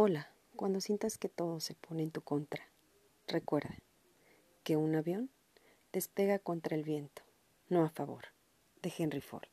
Hola, cuando sientas que todo se pone en tu contra, recuerda que un avión despega contra el viento, no a favor, de Henry Ford.